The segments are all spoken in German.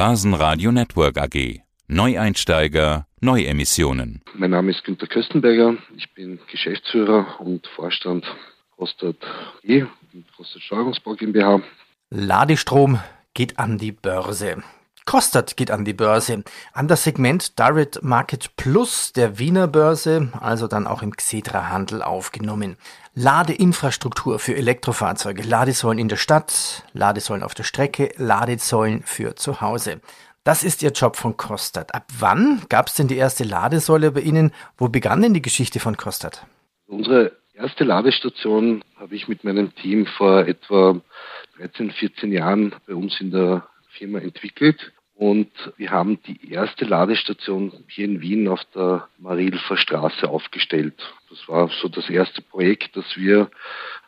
Börsenradio Network AG. Neueinsteiger, Neuemissionen. Mein Name ist Günter Köstenberger. Ich bin Geschäftsführer und Vorstand Kostet E und Kostet Steuerungsbau GmbH. Ladestrom geht an die Börse. Kostet geht an die Börse, an das Segment Direct Market Plus der Wiener Börse, also dann auch im Xetra-Handel aufgenommen. Ladeinfrastruktur für Elektrofahrzeuge, Ladesäulen in der Stadt, Ladesäulen auf der Strecke, Ladesäulen für zu Hause. Das ist Ihr Job von Kostat. Ab wann gab es denn die erste Ladesäule bei Ihnen? Wo begann denn die Geschichte von Kostat? Unsere erste Ladestation habe ich mit meinem Team vor etwa 13, 14 Jahren bei uns in der Firma entwickelt. Und wir haben die erste Ladestation hier in Wien auf der Marilfer Straße aufgestellt. Das war so das erste Projekt, das wir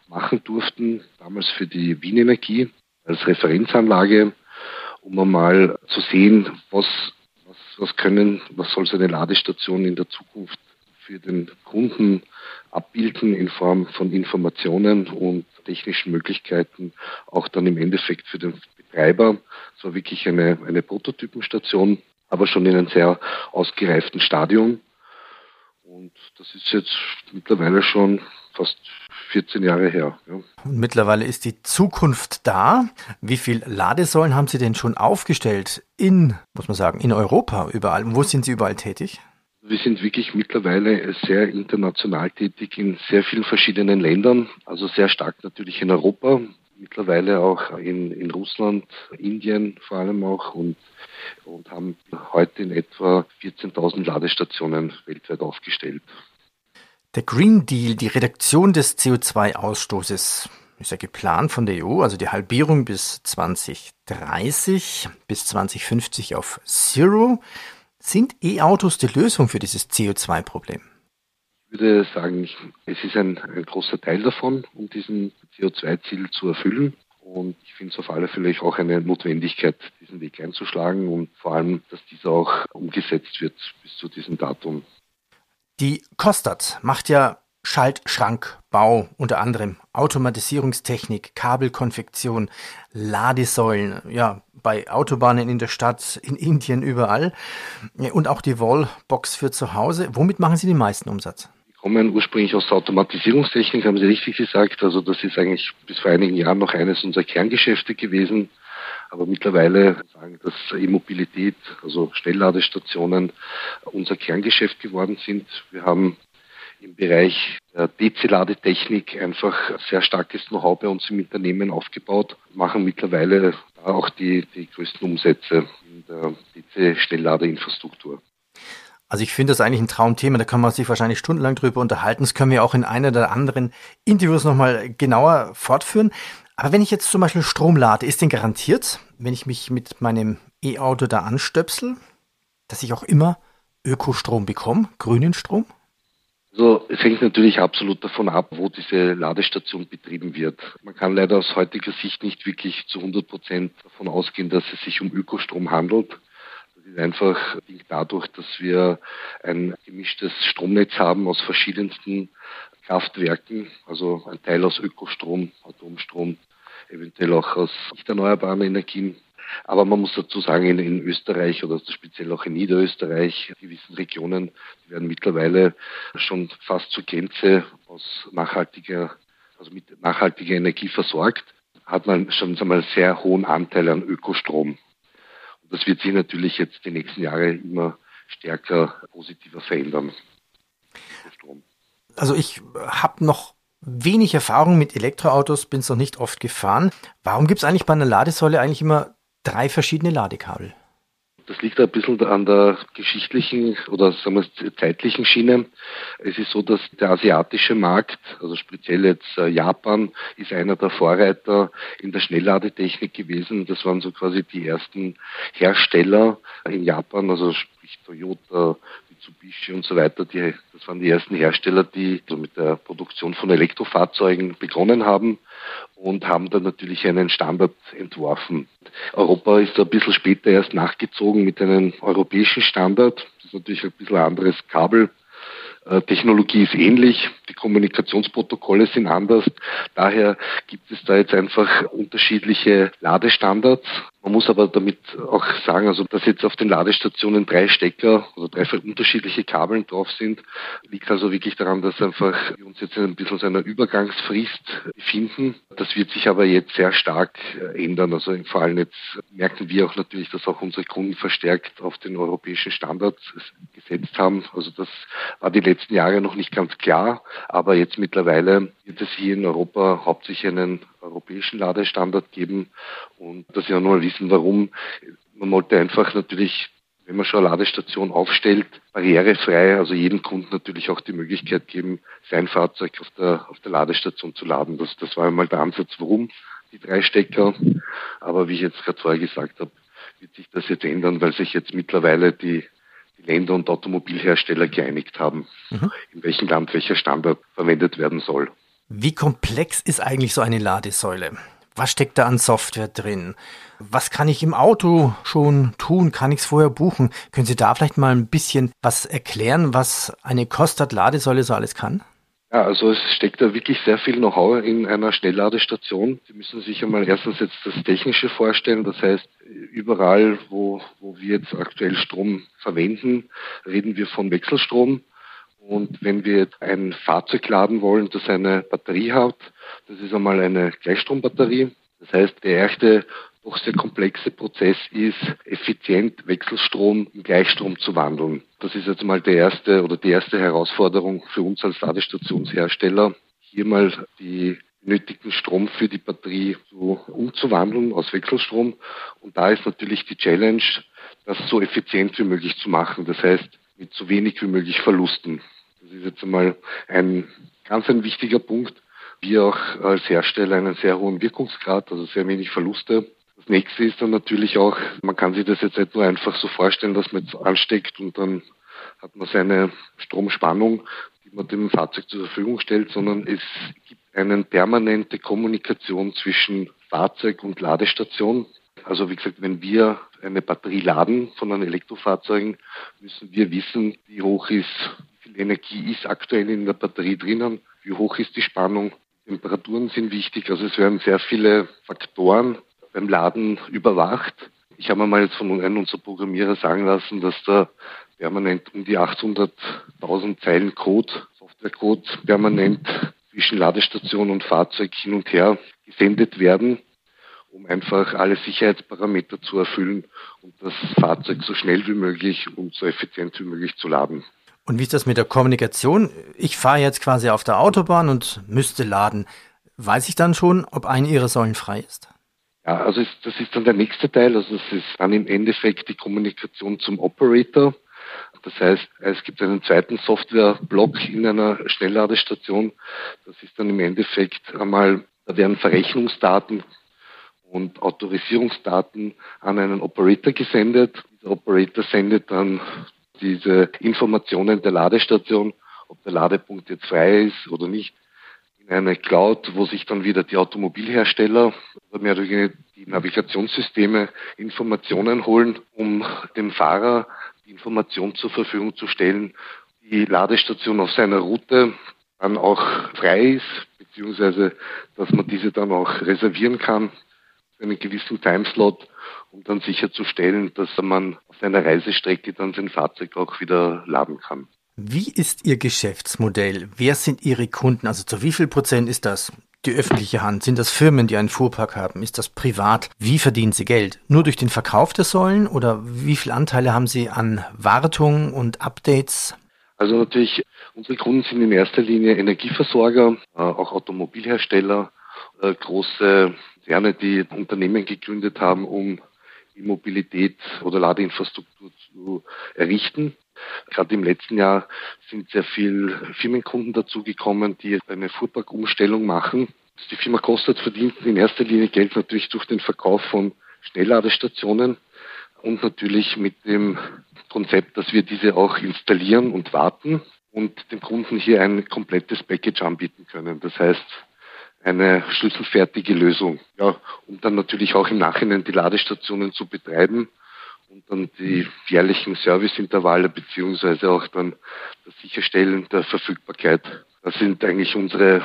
machen durften, damals für die Wien Energie als Referenzanlage, um einmal zu sehen, was, was, was können, was soll so eine Ladestation in der Zukunft für den Kunden abbilden in Form von Informationen und technischen Möglichkeiten, auch dann im Endeffekt für den Betreiber. Es war wirklich eine, eine Prototypenstation, aber schon in einem sehr ausgereiften Stadium. Und das ist jetzt mittlerweile schon fast 14 Jahre her. Ja. Und mittlerweile ist die Zukunft da. Wie viele Ladesäulen haben Sie denn schon aufgestellt in, muss man sagen, in Europa überall? Wo sind Sie überall tätig? Wir sind wirklich mittlerweile sehr international tätig in sehr vielen verschiedenen Ländern, also sehr stark natürlich in Europa, mittlerweile auch in, in Russland, Indien vor allem auch und, und haben heute in etwa 14.000 Ladestationen weltweit aufgestellt. Der Green Deal, die Reduktion des CO2-Ausstoßes, ist ja geplant von der EU, also die Halbierung bis 2030, bis 2050 auf Zero. Sind E-Autos die Lösung für dieses CO2-Problem? Würde sagen, es ist ein, ein großer Teil davon, um diesen CO2-Ziel zu erfüllen. Und ich finde es auf alle Fälle auch eine Notwendigkeit, diesen Weg einzuschlagen und vor allem, dass dieser auch umgesetzt wird bis zu diesem Datum. Die Kostat macht ja Schaltschrankbau, unter anderem Automatisierungstechnik, Kabelkonfektion, Ladesäulen, ja, bei Autobahnen in der Stadt, in Indien, überall. Und auch die Wallbox für zu Hause. Womit machen Sie den meisten Umsatz? Kommen ursprünglich aus der Automatisierungstechnik, haben Sie richtig gesagt. Also das ist eigentlich bis vor einigen Jahren noch eines unserer Kerngeschäfte gewesen. Aber mittlerweile sagen, dass E-Mobilität, also Schnellladestationen, unser Kerngeschäft geworden sind. Wir haben im Bereich der DC-Ladetechnik einfach sehr starkes Know-how bei uns im Unternehmen aufgebaut, machen mittlerweile auch die, die größten Umsätze in der DC-Schnellladeinfrastruktur. Also ich finde das eigentlich ein Traumthema, da kann man sich wahrscheinlich stundenlang drüber unterhalten. Das können wir auch in einer oder anderen Interviews nochmal genauer fortführen. Aber wenn ich jetzt zum Beispiel Strom lade, ist denn garantiert, wenn ich mich mit meinem E-Auto da anstöpsel, dass ich auch immer Ökostrom bekomme, grünen Strom? Also es hängt natürlich absolut davon ab, wo diese Ladestation betrieben wird. Man kann leider aus heutiger Sicht nicht wirklich zu 100 Prozent davon ausgehen, dass es sich um Ökostrom handelt. Das ist einfach dadurch, dass wir ein gemischtes Stromnetz haben aus verschiedensten Kraftwerken, also ein Teil aus Ökostrom, Atomstrom, eventuell auch aus nicht erneuerbaren Energien. Aber man muss dazu sagen, in, Österreich oder speziell auch in Niederösterreich, gewissen Regionen, die werden mittlerweile schon fast zur Grenze aus nachhaltiger, also mit nachhaltiger Energie versorgt, hat man schon einmal sehr hohen Anteil an Ökostrom. Das wird sich natürlich jetzt die nächsten Jahre immer stärker positiver verändern. Also ich habe noch wenig Erfahrung mit Elektroautos, bin es noch nicht oft gefahren. Warum gibt es eigentlich bei einer Ladesäule eigentlich immer drei verschiedene Ladekabel. Das liegt ein bisschen an der geschichtlichen oder sagen wir zeitlichen Schiene. Es ist so, dass der asiatische Markt, also speziell jetzt äh, Japan, ist einer der Vorreiter in der Schnellladetechnik gewesen. Das waren so quasi die ersten Hersteller in Japan, also sprich Toyota, Mitsubishi und so weiter. Die, das waren die ersten Hersteller, die so mit der Produktion von Elektrofahrzeugen begonnen haben und haben dann natürlich einen Standard entworfen. Europa ist ein bisschen später erst nachgezogen mit einem europäischen Standard. Das ist natürlich ein bisschen anderes Kabel. Äh, Technologie ist ähnlich, die Kommunikationsprotokolle sind anders. Daher gibt es da jetzt einfach unterschiedliche Ladestandards. Man muss aber damit auch sagen, also dass jetzt auf den Ladestationen drei Stecker oder drei unterschiedliche Kabeln drauf sind, liegt also wirklich daran, dass einfach wir uns jetzt ein bisschen so einer Übergangsfrist befinden. Das wird sich aber jetzt sehr stark äh, ändern. Also vor allem jetzt merken wir auch natürlich, dass auch unsere Kunden verstärkt auf den europäischen Standard gesetzt haben. Also das war die letzten Jahre noch nicht ganz klar, aber jetzt mittlerweile wird es hier in Europa hauptsächlich einen europäischen Ladestandard geben und dass Sie auch noch wissen, warum. Man wollte einfach natürlich wenn man schon eine Ladestation aufstellt, barrierefrei, also jedem Kunden natürlich auch die Möglichkeit geben, sein Fahrzeug auf der, auf der Ladestation zu laden. Das, das war einmal der Ansatz, warum die drei Stecker. Aber wie ich jetzt gerade vorher gesagt habe, wird sich das jetzt ändern, weil sich jetzt mittlerweile die, die Länder und Automobilhersteller geeinigt haben, mhm. in welchem Land welcher Standard verwendet werden soll. Wie komplex ist eigentlich so eine Ladesäule? Was steckt da an Software drin? Was kann ich im Auto schon tun? Kann ich es vorher buchen? Können Sie da vielleicht mal ein bisschen was erklären, was eine Kostat-Ladesäule so alles kann? Ja, also es steckt da wirklich sehr viel Know-how in einer Schnellladestation. Sie müssen sich einmal erstens jetzt das Technische vorstellen. Das heißt, überall, wo, wo wir jetzt aktuell Strom verwenden, reden wir von Wechselstrom. Und wenn wir jetzt ein Fahrzeug laden wollen, das eine Batterie hat, das ist einmal eine Gleichstrombatterie. Das heißt, der erste doch sehr komplexe Prozess ist, effizient Wechselstrom in Gleichstrom zu wandeln. Das ist jetzt mal der erste oder die erste Herausforderung für uns als Ladestationshersteller, hier mal die nötigen Strom für die Batterie so umzuwandeln aus Wechselstrom. Und da ist natürlich die Challenge, das so effizient wie möglich zu machen. Das heißt, mit so wenig wie möglich Verlusten. Das ist jetzt einmal ein ganz ein wichtiger Punkt. Wir auch als Hersteller einen sehr hohen Wirkungsgrad, also sehr wenig Verluste. Das nächste ist dann natürlich auch, man kann sich das jetzt nicht nur einfach so vorstellen, dass man jetzt ansteckt und dann hat man seine Stromspannung, die man dem Fahrzeug zur Verfügung stellt, sondern es gibt eine permanente Kommunikation zwischen Fahrzeug und Ladestation. Also wie gesagt, wenn wir eine Batterie laden von einem Elektrofahrzeugen, müssen wir wissen, wie hoch ist, wie viel Energie ist aktuell in der Batterie drinnen, wie hoch ist die Spannung. Temperaturen sind wichtig, also es werden sehr viele Faktoren beim Laden überwacht. Ich habe mal jetzt von einem unserer Programmierer sagen lassen, dass da permanent um die 800.000 Zeilen Code, Softwarecode permanent zwischen Ladestation und Fahrzeug hin und her gesendet werden um einfach alle Sicherheitsparameter zu erfüllen und das Fahrzeug so schnell wie möglich und so effizient wie möglich zu laden. Und wie ist das mit der Kommunikation? Ich fahre jetzt quasi auf der Autobahn und müsste laden. Weiß ich dann schon, ob eine Ihrer Säulen frei ist? Ja, also das ist dann der nächste Teil. Also es ist dann im Endeffekt die Kommunikation zum Operator. Das heißt, es gibt einen zweiten Softwareblock in einer Schnellladestation. Das ist dann im Endeffekt einmal, da werden Verrechnungsdaten und Autorisierungsdaten an einen Operator gesendet. Dieser Operator sendet dann diese Informationen der Ladestation, ob der Ladepunkt jetzt frei ist oder nicht, in eine Cloud, wo sich dann wieder die Automobilhersteller oder mehr oder weniger die Navigationssysteme Informationen holen, um dem Fahrer die Information zur Verfügung zu stellen, die Ladestation auf seiner Route dann auch frei ist, beziehungsweise dass man diese dann auch reservieren kann einen gewissen Timeslot, um dann sicherzustellen, dass man auf seiner Reisestrecke dann sein Fahrzeug auch wieder laden kann. Wie ist Ihr Geschäftsmodell? Wer sind Ihre Kunden? Also zu wie viel Prozent ist das die öffentliche Hand? Sind das Firmen, die einen Fuhrpark haben? Ist das privat? Wie verdienen Sie Geld? Nur durch den Verkauf der Säulen oder wie viele Anteile haben Sie an Wartung und Updates? Also natürlich, unsere Kunden sind in erster Linie Energieversorger, äh, auch Automobilhersteller, äh, große Konzerne, die Unternehmen gegründet haben, um Mobilität oder Ladeinfrastruktur zu errichten. Gerade im letzten Jahr sind sehr viele Firmenkunden dazugekommen, die eine Fuhrparkumstellung machen. Die Firma Kostet verdient in erster Linie Geld natürlich durch den Verkauf von Schnellladestationen und natürlich mit dem Konzept, dass wir diese auch installieren und warten und dem Kunden hier ein komplettes Package anbieten können. Das heißt, eine schlüsselfertige Lösung. Ja, um dann natürlich auch im Nachhinein die Ladestationen zu betreiben und dann die jährlichen Serviceintervalle beziehungsweise auch dann das Sicherstellen der Verfügbarkeit. Das sind eigentlich unsere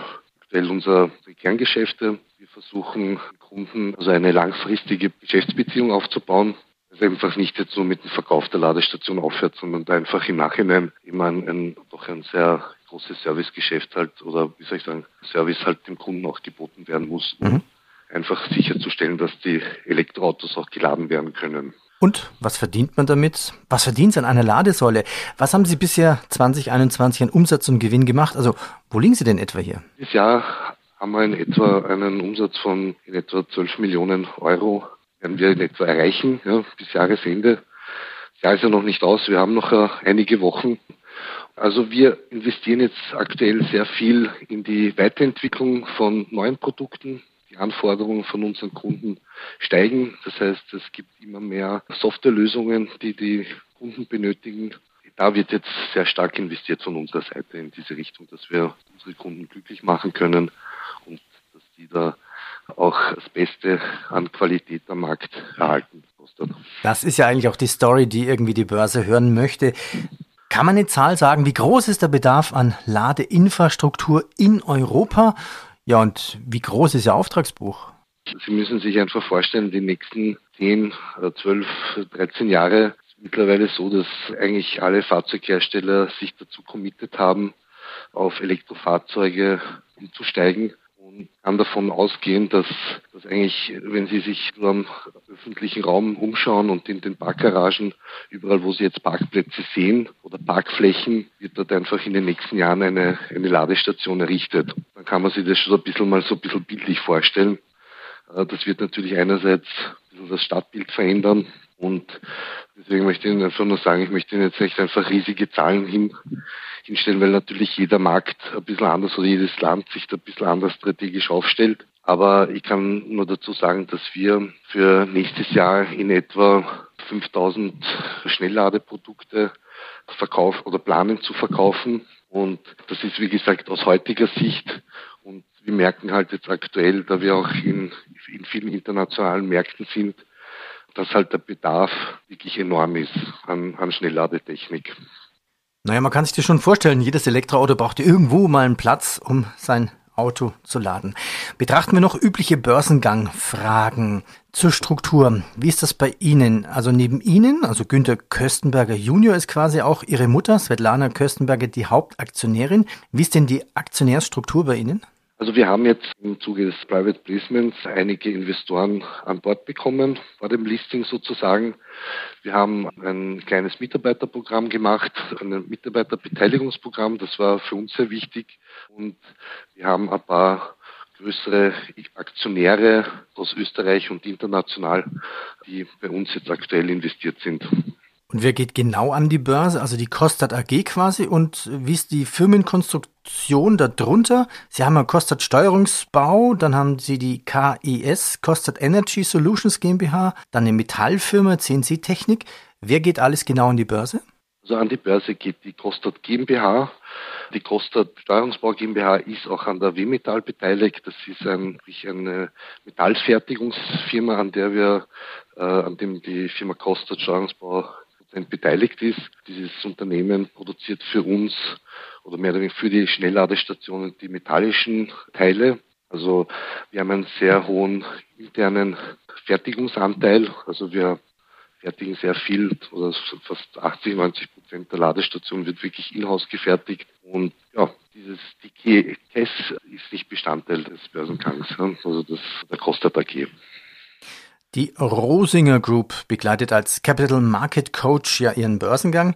aktuell unsere Kerngeschäfte. Wir versuchen Kunden also eine langfristige Geschäftsbeziehung aufzubauen. Einfach nicht jetzt nur mit dem Verkauf der Ladestation aufhört, sondern da einfach im Nachhinein immer ein, ein doch ein sehr großes Servicegeschäft halt oder wie soll ich sagen, Service halt dem Kunden auch geboten werden muss, um mhm. einfach sicherzustellen, dass die Elektroautos auch geladen werden können. Und was verdient man damit? Was verdient Sie an einer Ladesäule? Was haben Sie bisher 2021 an Umsatz und Gewinn gemacht? Also, wo liegen Sie denn etwa hier? Dieses Jahr haben wir in etwa einen Umsatz von in etwa 12 Millionen Euro werden wir in etwa erreichen, ja, bis Jahresende. Das Jahr ist ja noch nicht aus, wir haben noch uh, einige Wochen. Also wir investieren jetzt aktuell sehr viel in die Weiterentwicklung von neuen Produkten, die Anforderungen von unseren Kunden steigen. Das heißt, es gibt immer mehr Softwarelösungen, die die Kunden benötigen. Da wird jetzt sehr stark investiert von unserer Seite in diese Richtung, dass wir unsere Kunden glücklich machen können und dass die da auch das Beste an Qualität am Markt erhalten. Das ist ja eigentlich auch die Story, die irgendwie die Börse hören möchte. Kann man eine Zahl sagen, wie groß ist der Bedarf an Ladeinfrastruktur in Europa ja, und wie groß ist Ihr Auftragsbuch? Sie müssen sich einfach vorstellen, die nächsten 10, 12, 13 Jahre ist mittlerweile so, dass eigentlich alle Fahrzeughersteller sich dazu committet haben, auf Elektrofahrzeuge umzusteigen und kann davon ausgehen, dass, dass eigentlich, wenn Sie sich nur am öffentlichen Raum umschauen und in den Parkgaragen, überall wo Sie jetzt Parkplätze sehen oder Parkflächen, wird dort einfach in den nächsten Jahren eine, eine Ladestation errichtet. Dann kann man sich das schon ein bisschen mal so ein bisschen bildlich vorstellen. Äh, das wird natürlich einerseits das Stadtbild verändern und deswegen möchte ich Ihnen einfach nur sagen, ich möchte Ihnen jetzt nicht einfach riesige Zahlen hin, hinstellen, weil natürlich jeder Markt ein bisschen anders oder jedes Land sich da ein bisschen anders strategisch aufstellt. Aber ich kann nur dazu sagen, dass wir für nächstes Jahr in etwa 5000 Schnellladeprodukte verkaufen oder planen zu verkaufen. Und das ist, wie gesagt, aus heutiger Sicht. Und wir merken halt jetzt aktuell, da wir auch in, in vielen internationalen Märkten sind, dass halt der Bedarf wirklich enorm ist an, an Schnellladetechnik. Naja, man kann sich das schon vorstellen, jedes Elektroauto braucht irgendwo mal einen Platz, um sein Auto zu laden. Betrachten wir noch übliche Börsengangfragen zur Struktur. Wie ist das bei Ihnen? Also neben Ihnen, also Günter Köstenberger Junior ist quasi auch Ihre Mutter, Svetlana Köstenberger, die Hauptaktionärin. Wie ist denn die Aktionärsstruktur bei Ihnen? Also wir haben jetzt im Zuge des Private Placements einige Investoren an Bord bekommen, vor dem Listing sozusagen. Wir haben ein kleines Mitarbeiterprogramm gemacht, ein Mitarbeiterbeteiligungsprogramm, das war für uns sehr wichtig. Und wir haben ein paar größere Aktionäre aus Österreich und international, die bei uns jetzt aktuell investiert sind. Und wer geht genau an die Börse? Also die Kostat AG quasi und wie ist die Firmenkonstruktion darunter? Sie haben ja Kostat Steuerungsbau, dann haben Sie die KES, Kostat Energy Solutions GmbH, dann eine Metallfirma CNC Technik. Wer geht alles genau an die Börse? Also an die Börse geht die Kostat GmbH. Die Kostat Steuerungsbau GmbH ist auch an der W-Metall beteiligt. Das ist ein, eine Metallfertigungsfirma, an der wir, äh, an dem die Firma Kostat Steuerungsbau beteiligt ist. Dieses Unternehmen produziert für uns oder mehr oder weniger für die Schnellladestationen die metallischen Teile. Also wir haben einen sehr hohen internen Fertigungsanteil. Also wir fertigen sehr viel, oder fast 80, 90 Prozent der Ladestationen wird wirklich in-house gefertigt. Und ja, dieses die KES ist nicht Bestandteil des Börsengangs, also das der Costa AG. Die Rosinger Group begleitet als Capital Market Coach ja ihren Börsengang.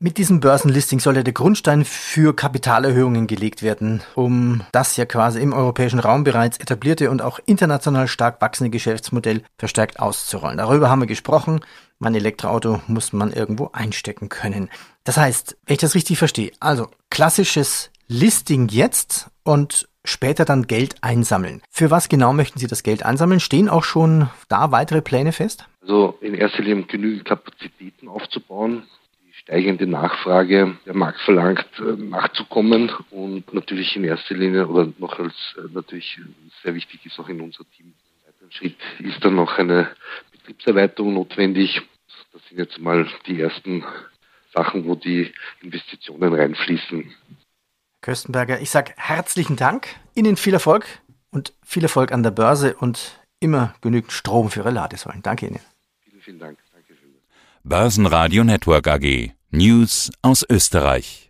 Mit diesem Börsenlisting soll ja der Grundstein für Kapitalerhöhungen gelegt werden, um das ja quasi im europäischen Raum bereits etablierte und auch international stark wachsende Geschäftsmodell verstärkt auszurollen. Darüber haben wir gesprochen. Mein Elektroauto muss man irgendwo einstecken können. Das heißt, wenn ich das richtig verstehe, also klassisches Listing jetzt und später dann Geld einsammeln. Für was genau möchten Sie das Geld einsammeln? Stehen auch schon da weitere Pläne fest? Also in erster Linie genügend Kapazitäten aufzubauen, die steigende Nachfrage der Markt verlangt, äh, nachzukommen und natürlich in erster Linie oder noch als äh, natürlich sehr wichtig ist auch in unser Team. Ein Schritt ist dann noch eine Betriebserweiterung notwendig. Das sind jetzt mal die ersten Sachen, wo die Investitionen reinfließen. Köstenberger, ich sage herzlichen Dank, Ihnen viel Erfolg und viel Erfolg an der Börse und immer genügend Strom für Ihre Ladesäulen. Danke Ihnen. Vielen, vielen Dank. Danke Börsenradio Network AG. News aus Österreich.